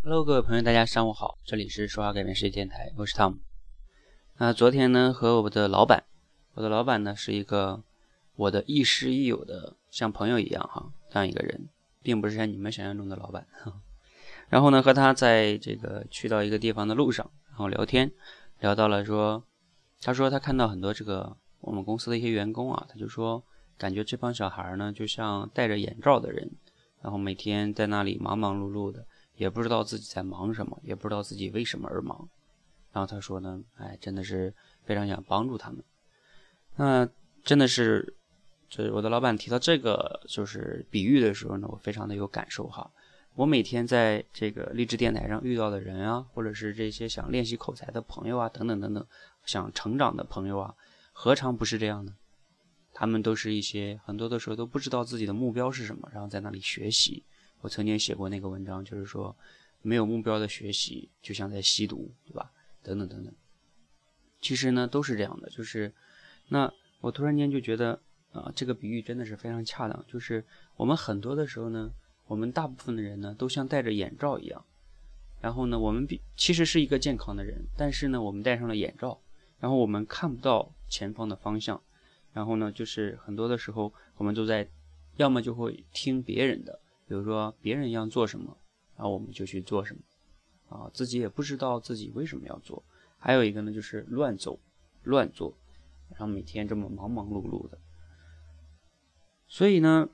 Hello，各位朋友，大家上午好，这里是说话改变世界电台，我是 Tom。那昨天呢，和我的老板，我的老板呢是一个我的亦师亦友的，像朋友一样哈，这样一个人，并不是像你们想象中的老板哈。然后呢，和他在这个去到一个地方的路上，然后聊天，聊到了说，他说他看到很多这个我们公司的一些员工啊，他就说感觉这帮小孩呢就像戴着眼罩的人，然后每天在那里忙忙碌碌的。也不知道自己在忙什么，也不知道自己为什么而忙。然后他说呢，哎，真的是非常想帮助他们。那真的是，就是我的老板提到这个就是比喻的时候呢，我非常的有感受哈。我每天在这个励志电台上遇到的人啊，或者是这些想练习口才的朋友啊，等等等等，想成长的朋友啊，何尝不是这样呢？他们都是一些很多的时候都不知道自己的目标是什么，然后在那里学习。我曾经写过那个文章，就是说，没有目标的学习就像在吸毒，对吧？等等等等。其实呢，都是这样的。就是，那我突然间就觉得，啊，这个比喻真的是非常恰当。就是我们很多的时候呢，我们大部分的人呢，都像戴着眼罩一样。然后呢，我们比其实是一个健康的人，但是呢，我们戴上了眼罩，然后我们看不到前方的方向。然后呢，就是很多的时候，我们都在，要么就会听别人的。比如说别人要做什么，然后我们就去做什么，啊，自己也不知道自己为什么要做。还有一个呢，就是乱走、乱做，然后每天这么忙忙碌碌的。所以呢，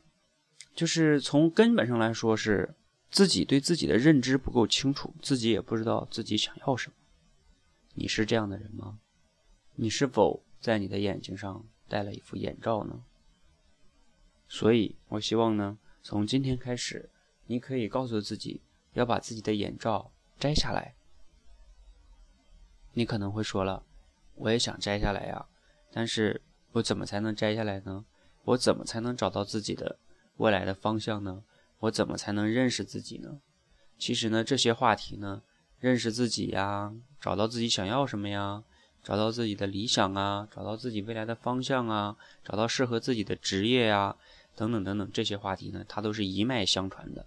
就是从根本上来说，是自己对自己的认知不够清楚，自己也不知道自己想要什么。你是这样的人吗？你是否在你的眼睛上戴了一副眼罩呢？所以我希望呢。从今天开始，你可以告诉自己要把自己的眼罩摘下来。你可能会说了，我也想摘下来呀，但是我怎么才能摘下来呢？我怎么才能找到自己的未来的方向呢？我怎么才能认识自己呢？其实呢，这些话题呢，认识自己呀，找到自己想要什么呀，找到自己的理想啊，找到自己未来的方向啊，找到适合自己的职业呀。等等等等，这些话题呢，它都是一脉相传的，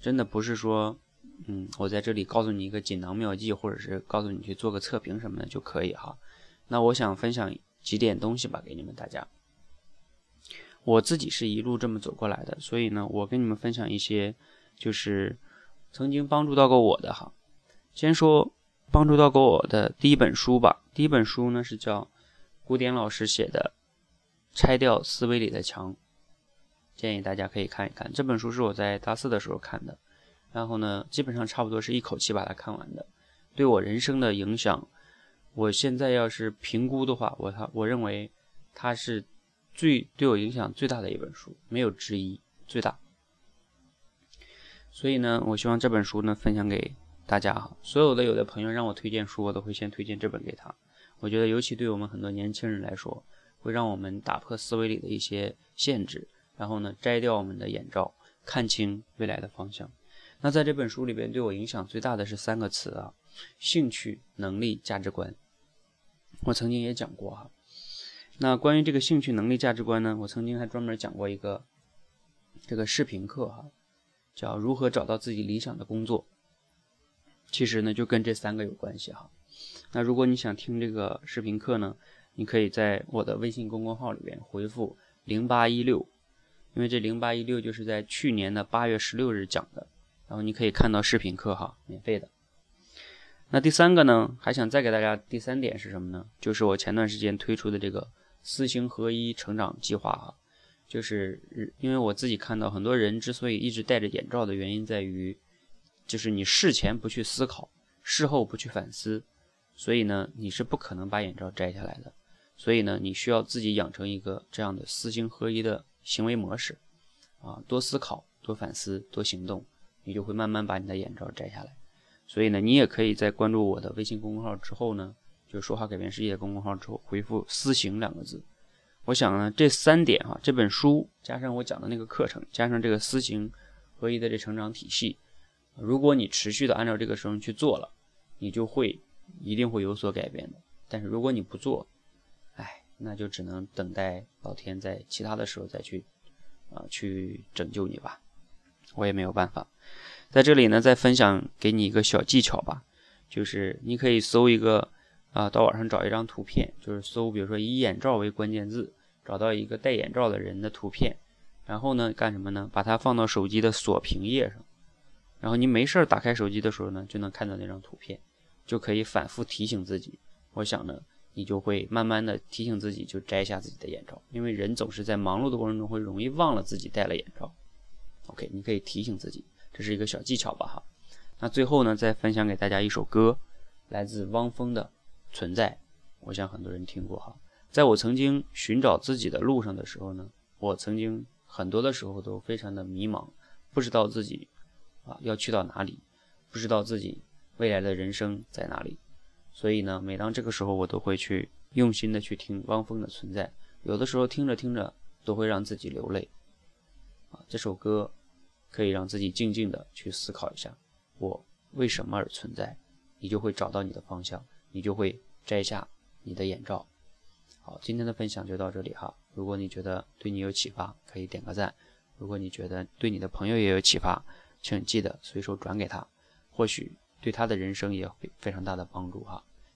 真的不是说，嗯，我在这里告诉你一个锦囊妙计，或者是告诉你去做个测评什么的就可以哈。那我想分享几点东西吧，给你们大家。我自己是一路这么走过来的，所以呢，我跟你们分享一些，就是曾经帮助到过我的哈。先说帮助到过我的第一本书吧，第一本书呢是叫古典老师写的《拆掉思维里的墙》。建议大家可以看一看这本书，是我在大四的时候看的，然后呢，基本上差不多是一口气把它看完的。对我人生的影响，我现在要是评估的话，我他我认为它是最对我影响最大的一本书，没有之一，最大。所以呢，我希望这本书呢分享给大家哈。所有的有的朋友让我推荐书，我都会先推荐这本给他。我觉得尤其对我们很多年轻人来说，会让我们打破思维里的一些限制。然后呢，摘掉我们的眼罩，看清未来的方向。那在这本书里边，对我影响最大的是三个词啊：兴趣、能力、价值观。我曾经也讲过哈。那关于这个兴趣、能力、价值观呢，我曾经还专门讲过一个这个视频课哈，叫如何找到自己理想的工作。其实呢，就跟这三个有关系哈。那如果你想听这个视频课呢，你可以在我的微信公众号里边回复零八一六。因为这零八一六就是在去年的八月十六日讲的，然后你可以看到视频课哈，免费的。那第三个呢，还想再给大家第三点是什么呢？就是我前段时间推出的这个思行合一成长计划哈，就是因为我自己看到很多人之所以一直戴着眼罩的原因在于，就是你事前不去思考，事后不去反思，所以呢，你是不可能把眼罩摘下来的。所以呢，你需要自己养成一个这样的思行合一的。行为模式，啊，多思考，多反思，多行动，你就会慢慢把你的眼罩摘下来。所以呢，你也可以在关注我的微信公众号之后呢，就说话改变世界公众号之后回复“思行”两个字。我想呢，这三点哈，这本书加上我讲的那个课程，加上这个思行合一的这成长体系，如果你持续的按照这个时候去做了，你就会一定会有所改变的。但是如果你不做，那就只能等待老天在其他的时候再去，啊，去拯救你吧，我也没有办法。在这里呢，再分享给你一个小技巧吧，就是你可以搜一个啊，到网上找一张图片，就是搜，比如说以眼罩为关键字，找到一个戴眼罩的人的图片，然后呢，干什么呢？把它放到手机的锁屏页上，然后你没事儿打开手机的时候呢，就能看到那张图片，就可以反复提醒自己。我想呢，你就会慢慢的提醒自己，就摘下自己的眼罩，因为人总是在忙碌的过程中会容易忘了自己戴了眼罩。OK，你可以提醒自己，这是一个小技巧吧哈。那最后呢，再分享给大家一首歌，来自汪峰的《存在》，我想很多人听过哈。在我曾经寻找自己的路上的时候呢，我曾经很多的时候都非常的迷茫，不知道自己啊要去到哪里，不知道自己未来的人生在哪里。所以呢，每当这个时候，我都会去用心的去听汪峰的存在。有的时候听着听着，都会让自己流泪。啊，这首歌可以让自己静静的去思考一下，我为什么而存在？你就会找到你的方向，你就会摘下你的眼罩。好，今天的分享就到这里哈。如果你觉得对你有启发，可以点个赞；如果你觉得对你的朋友也有启发，请记得随手转给他，或许。对他的人生也会非常大的帮助哈，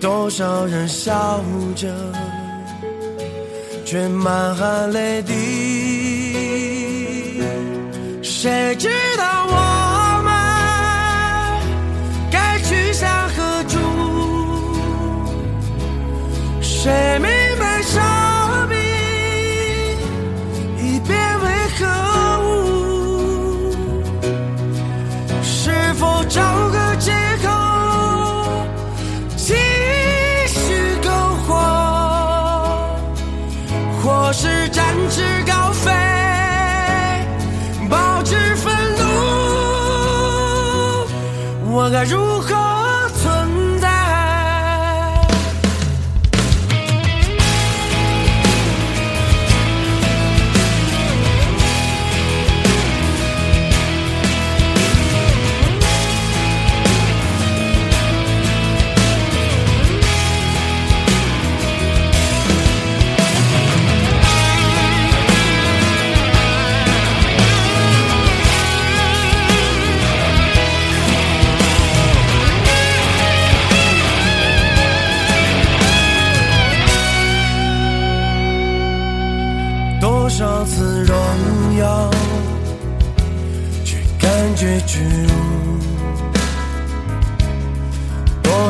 多少人笑着，却满含泪滴。谁知道我该如何？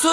怎